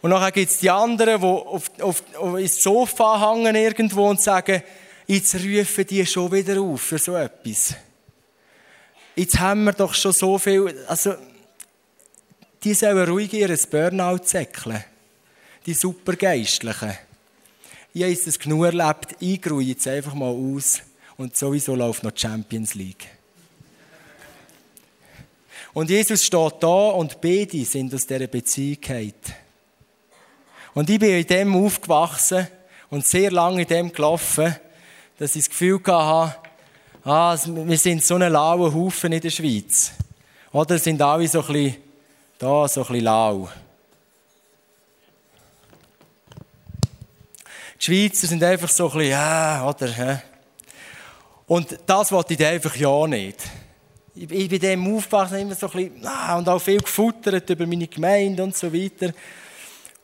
Und nachher gibt es die anderen, die auf, auf, auf ins Sofa hängen irgendwo und sagen, jetzt rufen die schon wieder auf für so etwas. Jetzt haben wir doch schon so viel, also, die sollen ruhig ihr Burnout säckeln die Supergeistlichen. Ich habe es genug erlebt, ich ruhe jetzt einfach mal aus und sowieso läuft noch die Champions League. Und Jesus steht da und beide sind aus dieser Beziehung Und ich bin in dem aufgewachsen und sehr lange in dem gelaufen, dass ich das Gefühl hatte, ah, wir sind so ein lauer Haufen in der Schweiz. Oder sind alle so ein bisschen, da, so ein bisschen lau. Die Schweizer sind einfach so ein bisschen, ja, oder? Und das wollte ich einfach ja nicht. Ich, bin dem aufgewachsen, immer so ein bisschen, ah, und auch viel gefuttert über meine Gemeinde und so weiter.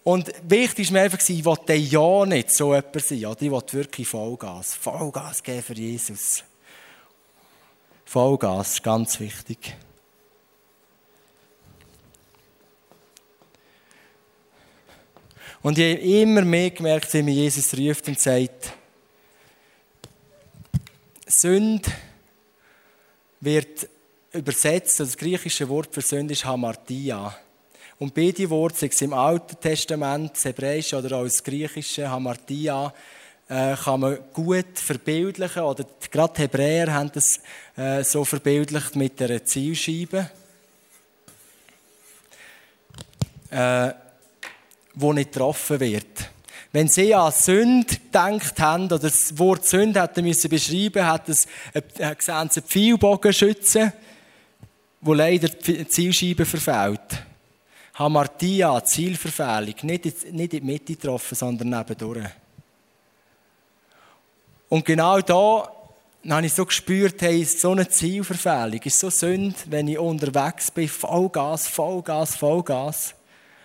Und wichtig war mir einfach, ich wollte ja nicht so jemand sein. Oder? Ich wollte wirklich Vollgas. Vollgas geben für Jesus. Vollgas, ganz wichtig. Und ich habe immer mehr gemerkt, wie mir Jesus ruft und sagt, Sünde wird übersetzt, das griechische Wort für Sünde ist Hamartia. Und beide Worte, sei im Alten Testament, das Hebräische oder auch das Griechische, Hamartia, äh, kann man gut verbildlichen, oder gerade die Hebräer haben das äh, so verbildlicht mit einer Zielscheibe. Äh, wo nicht getroffen wird. Wenn sie an Sünde gedacht haben, oder das Wort Sünde hätten müssen beschreiben, hat es äh, gesehen, sie wo leider die Zielscheibe verfehlt. Hamartia, Zielverfehlung, nicht in, nicht in die Mitte getroffen, sondern nebendurch. Und genau da habe ich so gespürt, hey, so eine Zielverfehlung ist so Sünde, wenn ich unterwegs bin, Vollgas, Vollgas, Vollgas.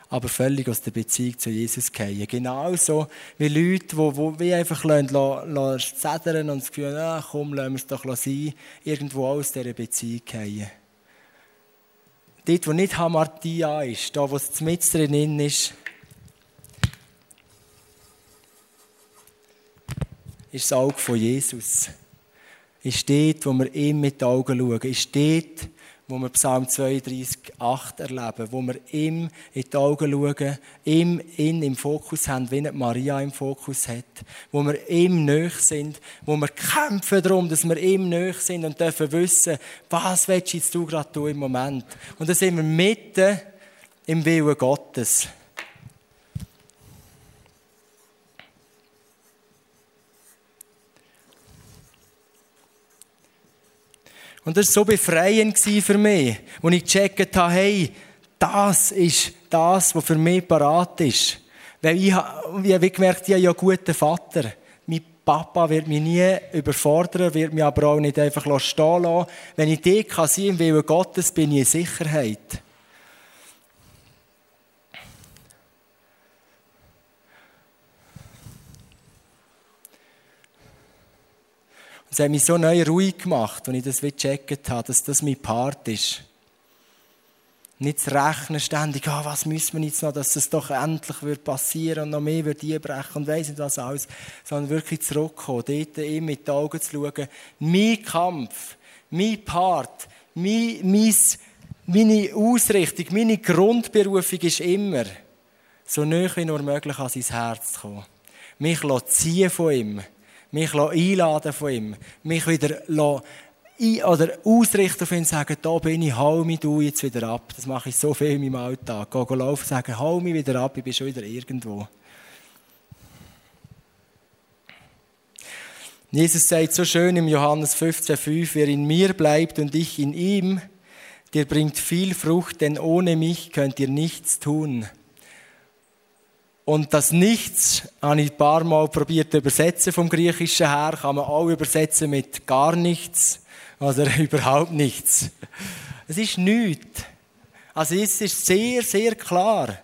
Aber völlig aus der Beziehung zu Jesus fallen. Genauso wie Leute, die, die einfach zedern und das Gefühl, ah, komm, lassen wir es doch sein, irgendwo aus dieser Beziehung fallen. Dort, wo nicht Hamartia ist, da, wo es mit drin ist, ist das Auge von Jesus. Ist dort, wo wir ihm mit den Augen schauen. Ist dort, wo wir Psalm 32, 8 erleben, wo wir ihm in die Augen schauen, ihm ihn im Fokus haben, wie Maria im Fokus hat, wo wir ihm nöch sind, wo wir kämpfen darum, dass wir ihm nöch sind und dürfen wissen, was willst du jetzt gerade tun im Moment. Und dann sind wir mitten im Willen Gottes. Und das war so befreiend für mich, als ich gecheckt habe, hey, das ist das, was für mich parat ist. Weil ich, ich habe gemerkt, ich habe ja einen guten Vater. Mein Papa wird mich nie überfordern, wird mich aber auch nicht einfach stehen lassen. Wenn ich dich kann im Willen Gottes, bin ich in Sicherheit. Es hat mich so neu ruhig gemacht, als ich das gecheckt habe, dass das mein Part ist. Nicht zu rechnen ständig, oh, was müssen wir jetzt noch, dass es doch endlich wird passieren und noch mehr wird einbrechen und weiss nicht was alles, sondern wirklich zurückkommen, dort ihm mit den Augen zu schauen. Mein Kampf, mein Part, mein, mein, meine Ausrichtung, meine Grundberufung ist immer, so nah wie nur möglich an sein Herz zu kommen. Mich ziehen von ihm mich einladen von ihm, mich wieder ein, oder ausrichten auf ihn, sagen, da bin ich, hau mich du jetzt wieder ab. Das mache ich so viel in meinem Alltag. Gehen gehen laufen, sagen, hau mich wieder ab, ich bin schon wieder irgendwo. Jesus sagt so schön im Johannes 15,5, wer in mir bleibt und ich in ihm, der bringt viel Frucht, denn ohne mich könnt ihr nichts tun. Und das Nichts habe ich ein paar Mal probiert zu übersetzen vom Griechischen her. Kann man auch übersetzen mit gar nichts oder überhaupt nichts. Es ist nichts. Also es ist sehr, sehr klar.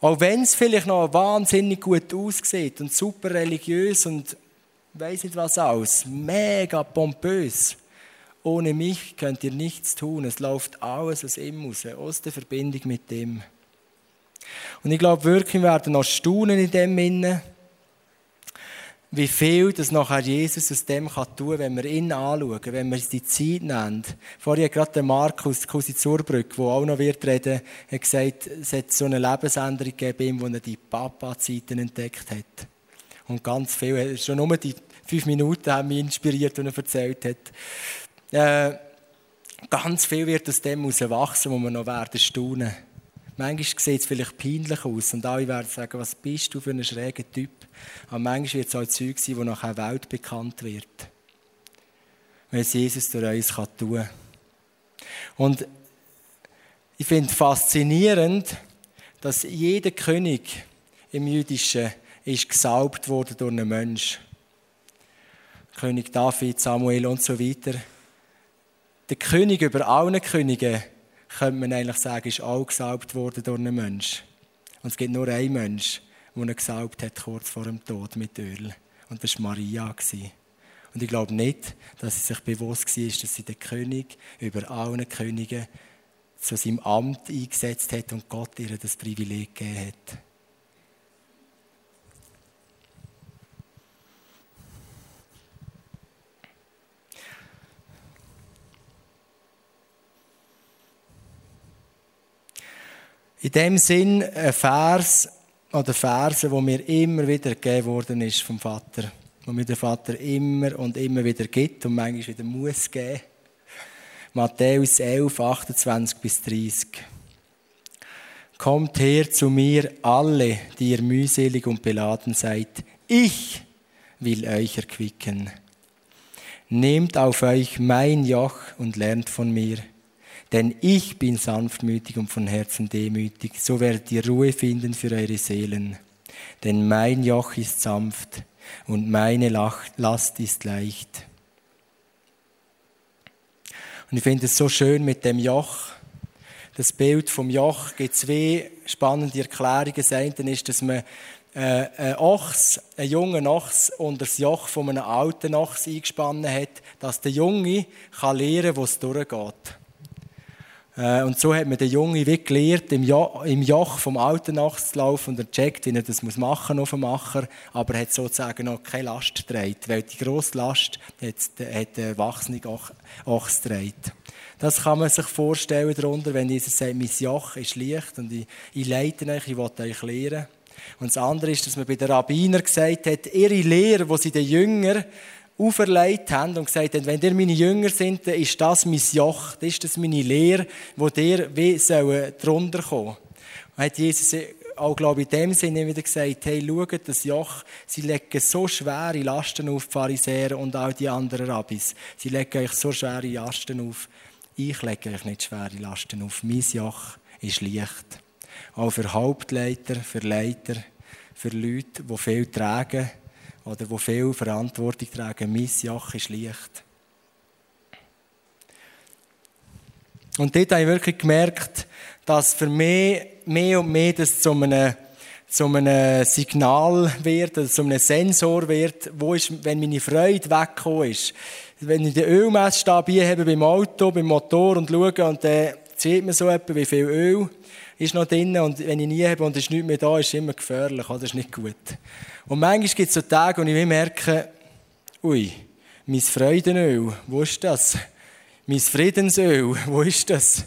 Auch wenn es vielleicht noch wahnsinnig gut aussieht und super religiös und weiß nicht was aus, mega pompös. Ohne mich könnt ihr nichts tun. Es läuft alles aus ihm raus, aus der Verbindung mit dem. Und ich glaube wirklich, wir werden noch staunen in dem Innen, wie viel das nachher Jesus aus dem kann tun, wenn wir ihn anschauen, wenn wir uns die Zeit nehmen. Vorhin hat gerade der Markus Kusi Zurbrück, der auch noch wird reden, hat gesagt, es hat so eine Lebensänderung gegeben, wo er die Papa-Zeiten entdeckt hat. Und ganz viel, schon nur die fünf Minuten haben mich inspiriert, und er erzählt hat. Äh, ganz viel wird aus dem heraus wachsen, wo wir noch werden staunen. Manchmal sieht es vielleicht peinlich aus und alle werden sagen, was bist du für ein schräger Typ. Aber manchmal wird es auch Zeug sein, das nachher weltbekannt wird. Wenn es Jesus durch uns tun kann. Und ich finde faszinierend, dass jeder König im Jüdischen ist gesalbt wurde durch einen Mensch. König David, Samuel und so weiter. Der König über allen Königen könnte man eigentlich sagen, ist auch gesalbt worden durch einen Mensch. Und es gibt nur einen Mensch, der ihn gesalbt hat, kurz vor dem Tod mit Öl. Und das war Maria. Und ich glaube nicht, dass sie sich bewusst war, dass sie den König über allen Königen zu seinem Amt eingesetzt hat und Gott ihr das Privileg gegeben hat. In dem Sinn ein Vers oder Verse, wo mir immer wieder gegeben worden ist vom Vater. Wo mir der Vater immer und immer wieder gibt und manchmal wieder muss geben. Matthäus 11, 28 bis 30. Kommt her zu mir alle, die ihr mühselig und beladen seid. Ich will euch erquicken. Nehmt auf euch mein Joch und lernt von mir denn ich bin sanftmütig und von Herzen demütig, so werdet ihr Ruhe finden für eure Seelen. Denn mein Joch ist sanft und meine Last ist leicht. Und ich finde es so schön mit dem Joch, das Bild vom Joch gibt zwei spannende Erklärungen. Das eine ist, dass man äh, einen Ochs, einen jungen Ochs unter das Joch von einem alten Ochs eingespannt hat, dass der Junge kann lernen kann, wo es durchgeht. Äh, und so hat man den Jungen wie gelernt, im, jo im Joch vom alten Ochs zu laufen und er checkt, wie er das muss machen auf dem Macher, aber er hat sozusagen noch keine Last getragen, weil die grosse Last hat, der erwachsene Ochs getragen. Das kann man sich vorstellen darunter, wenn Jesus sagt, mein Joch ist leicht und ich, ich leite euch, ich will euch lehren. Und das andere ist, dass man bei den Rabbiner gesagt hat, ihre Lehre, die sie den Jüngern auferlegt haben und gesagt haben, wenn ihr meine Jünger sind, dann ist das mein Joch, dann ist das meine Lehre, wo ihr drunter kommen. Und hat Jesus auch, glaube ich, in dem Sinne wieder gesagt, hey, schaut, das Joch, sie legen so schwere Lasten auf, die Pharisäer und auch die anderen Rabbis. Sie legen euch so schwere Lasten auf. Ich lege euch nicht schwere Lasten auf. Mein Joch ist leicht. Auch für Hauptleiter, für Leiter, für Leute, die viel tragen oder die viel Verantwortung tragen. Mein Joch ist leicht. Und dort habe ich wirklich gemerkt, dass für mich mehr und mehr das zu einem, zu einem Signal wird, oder zu einem Sensor wird, wo ist, wenn meine Freude weggekommen ist wenn ich den Ölmessstab hier habe beim Auto, beim Motor und schaue und dann sieht man so etwa, wie viel Öl ist noch drin und wenn ich nie habe und es ist nichts mehr da, ist es immer gefährlich, oder? das ist nicht gut. Und manchmal gibt es so Tage, wo ich merke, ui, mein Freudenöl, wo ist das? Mein Friedensöl, wo ist das?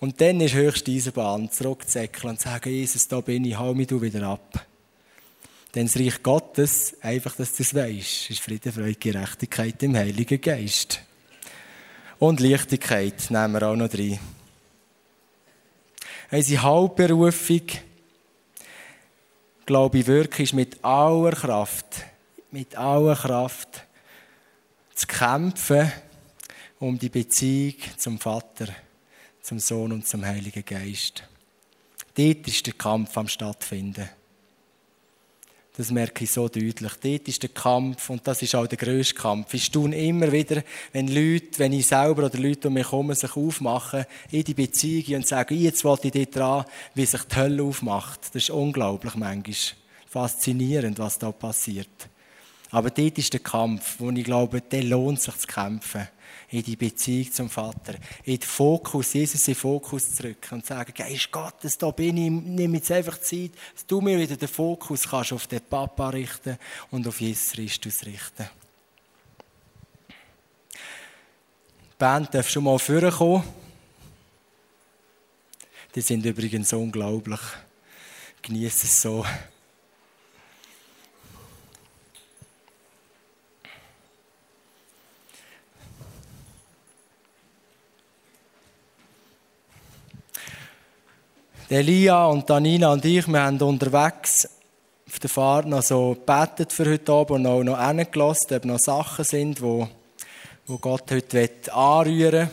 Und dann ist höchste Eisenbahn, zurückzäckeln und sagen, Jesus, da bin ich, hau mich du wieder ab. Denn das Reich Gottes, einfach, dass du es weisst, ist Friede, Freude, Gerechtigkeit im Heiligen Geist. Und Leichtigkeit nehmen wir auch noch rein. Unsere Hauptberufung, glaube ich wirklich, ist mit aller Kraft, mit aller Kraft zu kämpfen um die Beziehung zum Vater, zum Sohn und zum Heiligen Geist. Dort ist der Kampf am stattfinden. Das merke ich so deutlich. Dort ist der Kampf und das ist auch der grösste Kampf. Ich tun immer wieder, wenn Leute, wenn ich selber oder Leute um mich kommen, sich aufmachen in die Beziehung und sagen, jetzt wollte ich dort dran, wie sich die Hölle aufmacht. Das ist unglaublich manchmal. Faszinierend, was da passiert. Aber dort ist der Kampf, wo ich glaube, der lohnt sich zu kämpfen in die Beziehung zum Vater, in den Fokus, Jesus in den Fokus zurück und sagen, Geist Gottes, da bin ich, nimm jetzt einfach Zeit, dass du mir wieder den Fokus kannst auf den Papa richten und auf Jesus Christus richten. Die Band darf schon mal vorkommen. Die sind übrigens unglaublich. Genieße es so. Elia und Danina und ich, wir haben unterwegs auf der Fahrt noch so gebetet für heute Abend und auch noch hingelassen, ob noch Sachen sind, wo, wo Gott heute anrühren will.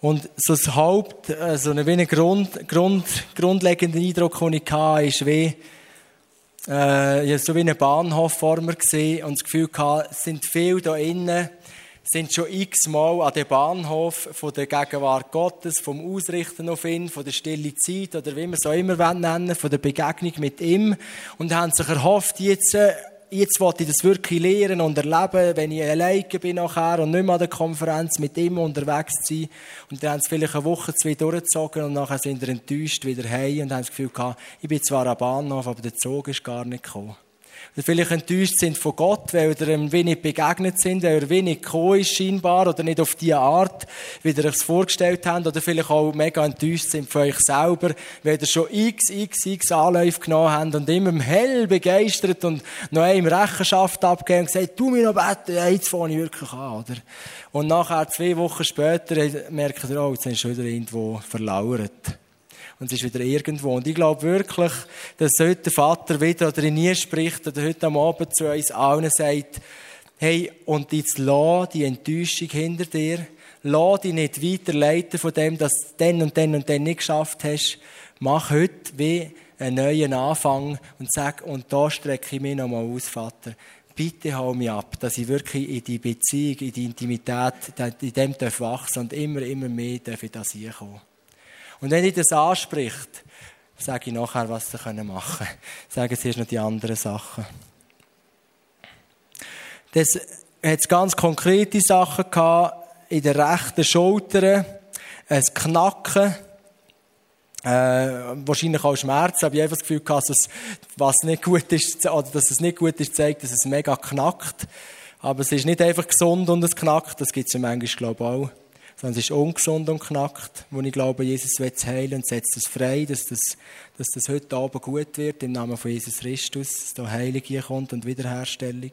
Und so das Haupt, also ein Grund, Grund, grundlegender Eindruck, den ich hatte, ist wie, äh, ich so wie einen Bahnhof vor mir gesehen und das Gefühl hatte, es sind viele da innen, sind schon x-mal an dem Bahnhof von der Gegenwart Gottes, vom Ausrichten auf ihn, von der stille Zeit oder wie man es auch immer nennen von der Begegnung mit ihm und haben sich erhofft, jetzt, äh, jetzt wollte ich das wirklich lernen und erleben, wenn ich alleine bin nachher und nicht mehr an der Konferenz mit ihm unterwegs sein. Und dann haben sie vielleicht eine Woche, zwei durchgezogen und nachher sind sie enttäuscht wieder heim und haben das Gefühl gehabt, ich bin zwar am Bahnhof, aber der Zug ist gar nicht gekommen oder vielleicht enttäuscht sind von Gott, weil ihr ihm wenig begegnet sind, weil er wenig gekommen ist scheinbar oder nicht auf die Art, wie ihr es vorgestellt habt, oder vielleicht auch mega enttäuscht sind von euch selber, weil ihr schon x, x, x Anläufe genommen habt und immer hell begeistert und noch einem Rechenschaft abgegeben und gesagt, du mir noch beten, ja, jetzt fange ich wirklich an, oder? Und nachher, zwei Wochen später, merkt ihr, oh, jetzt ist schon wieder irgendwo verlauert und es ist wieder irgendwo. Und ich glaube wirklich, dass heute der Vater wieder oder in nie spricht oder heute am Abend zu uns allen sagt, hey, und jetzt lass die Enttäuschung hinter dir, lass dich nicht weiterleiten von dem, dass du den und den und den nicht geschafft hast. Mach heute wie einen neuen Anfang und sag, und da strecke ich mich nochmal aus, Vater. bitte hau mich ab, dass ich wirklich in die Beziehung, in die Intimität, in dem darf wachsen und immer, immer mehr darf ich das hinkommen. Und wenn ich das anspricht, sage ich nachher, was sie machen können. Sagen Sie erst noch die anderen Sachen. Das hat ganz konkrete Sachen gehabt, in der rechten Schulter, ein Knacken, äh, wahrscheinlich auch Schmerzen, aber ich habe das Gefühl gehabt, dass was nicht gut ist, oder dass es nicht gut ist, zeigt, dass es mega knackt. Aber es ist nicht einfach gesund und es knackt, das gibt es ja manchmal, glaube ich, auch. Sondern es ist ungesund und knackt, wo ich glaube, Jesus will es heilen und setzt es frei, dass das, dass das heute Abend gut wird, im Namen von Jesus Christus, dass da Heilung hier kommt und Wiederherstellung.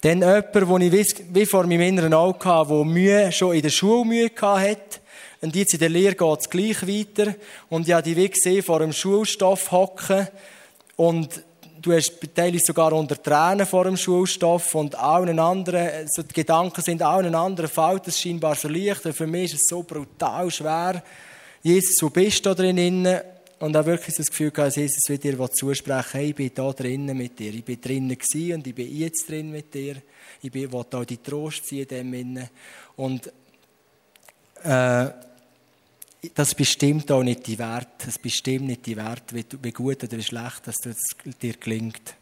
Dann jemand, den ich wie vor meinem inneren Auge hatte, der Mühe, schon in der Schule Mühe hatte. Und jetzt in der Lehre geht es gleich weiter. Und ich habe die wie gesehen, vor dem Schulstoff hocken. Und du hast sogar unter Tränen vor dem Schulstoff. Und allen anderen, so die Gedanken sind, allen anderen fällt es scheinbar so leicht. Für mich ist es so brutal schwer. Jesus, wo bist du drin? Und auch wirklich das Gefühl gehabt, dass Jesus wieder dir zusprechen hey, ich bin da drinnen mit dir. Ich bin drinnen und ich bin jetzt drin mit dir. Ich will auch die Trost ziehen in dem Und, äh, das bestimmt auch nicht die Wert. Das bestimmt nicht die Wert, wie, gut oder wie schlecht dass das dir gelingt.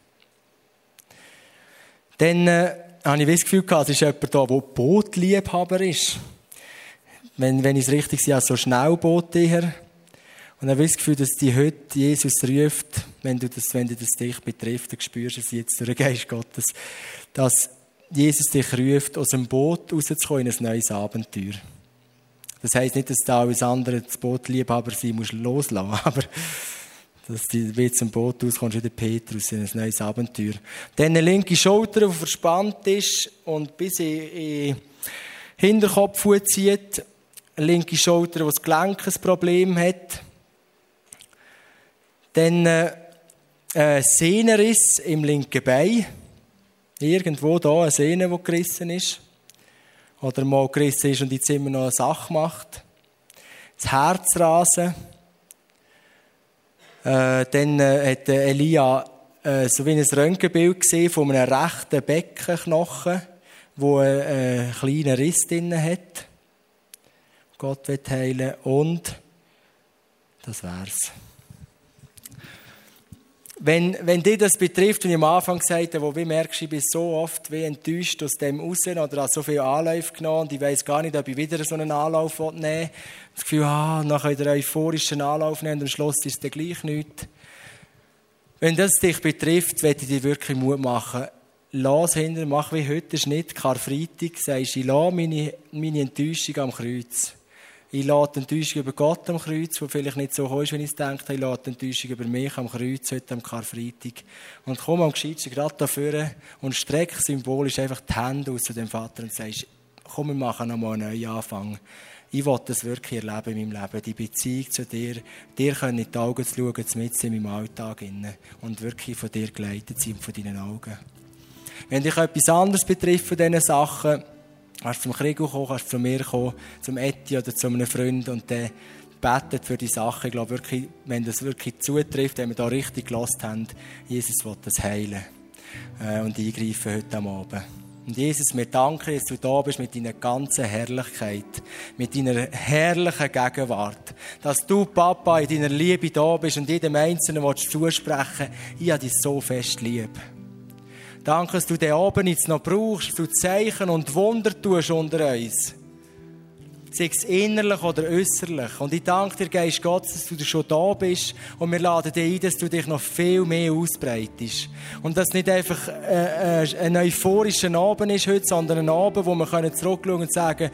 Dann äh, habe ich das Gefühl gehabt, es ist jemand da, der Bootliebhaber ist. Wenn, wenn ich es richtig sehe, so Schnellboot eher. Und dann habe ich das Gefühl, dass die heute Jesus ruft, wenn du das, wenn du das dich betrifft, dann spürst du es jetzt durch den Geist Gottes, dass Jesus dich ruft, aus dem Boot rauszukommen in ein neues Abenteuer. Das heisst nicht, dass du alles andere das Boot Liebhaber sein musst loslassen, aber dass du wie zum Boot auskommst, wie der Petrus in ein neues Abenteuer. Dann eine linke Schulter, die verspannt ist und bis in, in Hinterkopf zieht. Eine linke Schulter, die das Gelenk ein Problem hat. Dann äh, Sehnenriss im linken Bein. Irgendwo da eine Sehne, die gerissen ist. Oder mal gerissen ist und jetzt immer noch eine Sache macht. Das Herzrasen. Äh, dann äh, hat Elia äh, so wie ein Röntgenbild gesehen von einem rechten Beckenknochen, wo einen äh, kleinen Riss drin hat. Gott wird heilen und das wär's. Wenn, wenn dich das betrifft, wie ich am Anfang gesagt habe, wo du merkst, ich bin so oft wie enttäuscht aus dem raus oder habe so viele Anläufe genommen und ich weiß gar nicht, ob ich wieder so einen Anlauf nehmen will. Das Gefühl, ah, nachher wieder einen euphorischen Anlauf nehmen und am Schluss ist es dann gleich nichts. Wenn das dich betrifft, werde ich dir wirklich Mut machen. Lass hinter, mach wie heute, ist nicht Karfreitag, sagst, ich lasse meine, meine Enttäuschung am Kreuz. Ich lade die Enttäuschung über Gott am Kreuz, wo vielleicht nicht so ist, wenn ich es denke. Ich lade die Enttäuschung über mich am Kreuz, heute am Karfreitag. Und komm am Gescheitsten gerade dafür und streck symbolisch einfach die Hände aus zu dem Vater und sagst, komm, wir machen nochmal einen neuen Anfang. Ich will das wirklich erleben in meinem Leben, die Beziehung zu dir, dir können in die Augen zu schauen, mit in meinem Alltag und wirklich von dir geleitet sein, von deinen Augen. Wenn dich etwas anderes betrifft von diesen Sachen, Kannst zum Krieg kommen, kannst zu mir kommen, zum Eti oder zu einem Freund und der betet für die Sache. Ich glaube wirklich, wenn das wirklich zutrifft, wenn wir da richtig gelost haben, Jesus will das heilen äh, und eingreifen heute am Abend. Und Jesus, wir danken, dass du da bist mit deiner ganzen Herrlichkeit, mit deiner herrlichen Gegenwart. Dass du, Papa, in deiner Liebe da bist und jedem Einzelnen zusprechen ich habe dich so fest lieb. Danke, dass du den Abend jetzt noch brauchst, dass du Zeichen und Wunder tust unter uns. Sei es innerlich oder äußerlich. Und ich danke dir, Geist Gottes, dass du schon da bist. Und wir laden dich ein, dass du dich noch viel mehr ausbreitest. Und dass nicht einfach äh, äh, ein euphorischer Abend ist heute, sondern ein Abend, wo wir zurückschauen und sagen,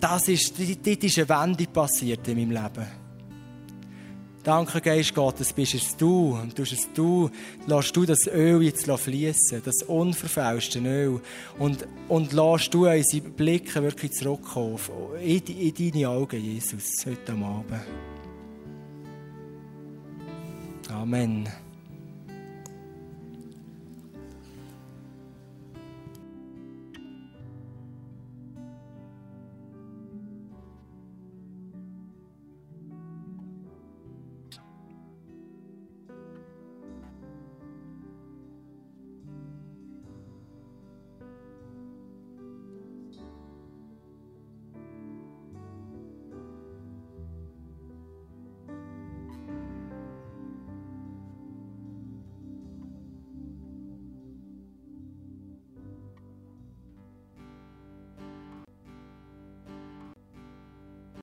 das ist, dort ist eine Wende passiert in meinem Leben. Danke, Geist Gottes, bist es du. Und du es du, lässt du das Öl jetzt fließen, das unverfälschte Öl. Und, und lässt du unsere Blicke wirklich zurückkommen in, in deine Augen, Jesus, heute Abend. Amen.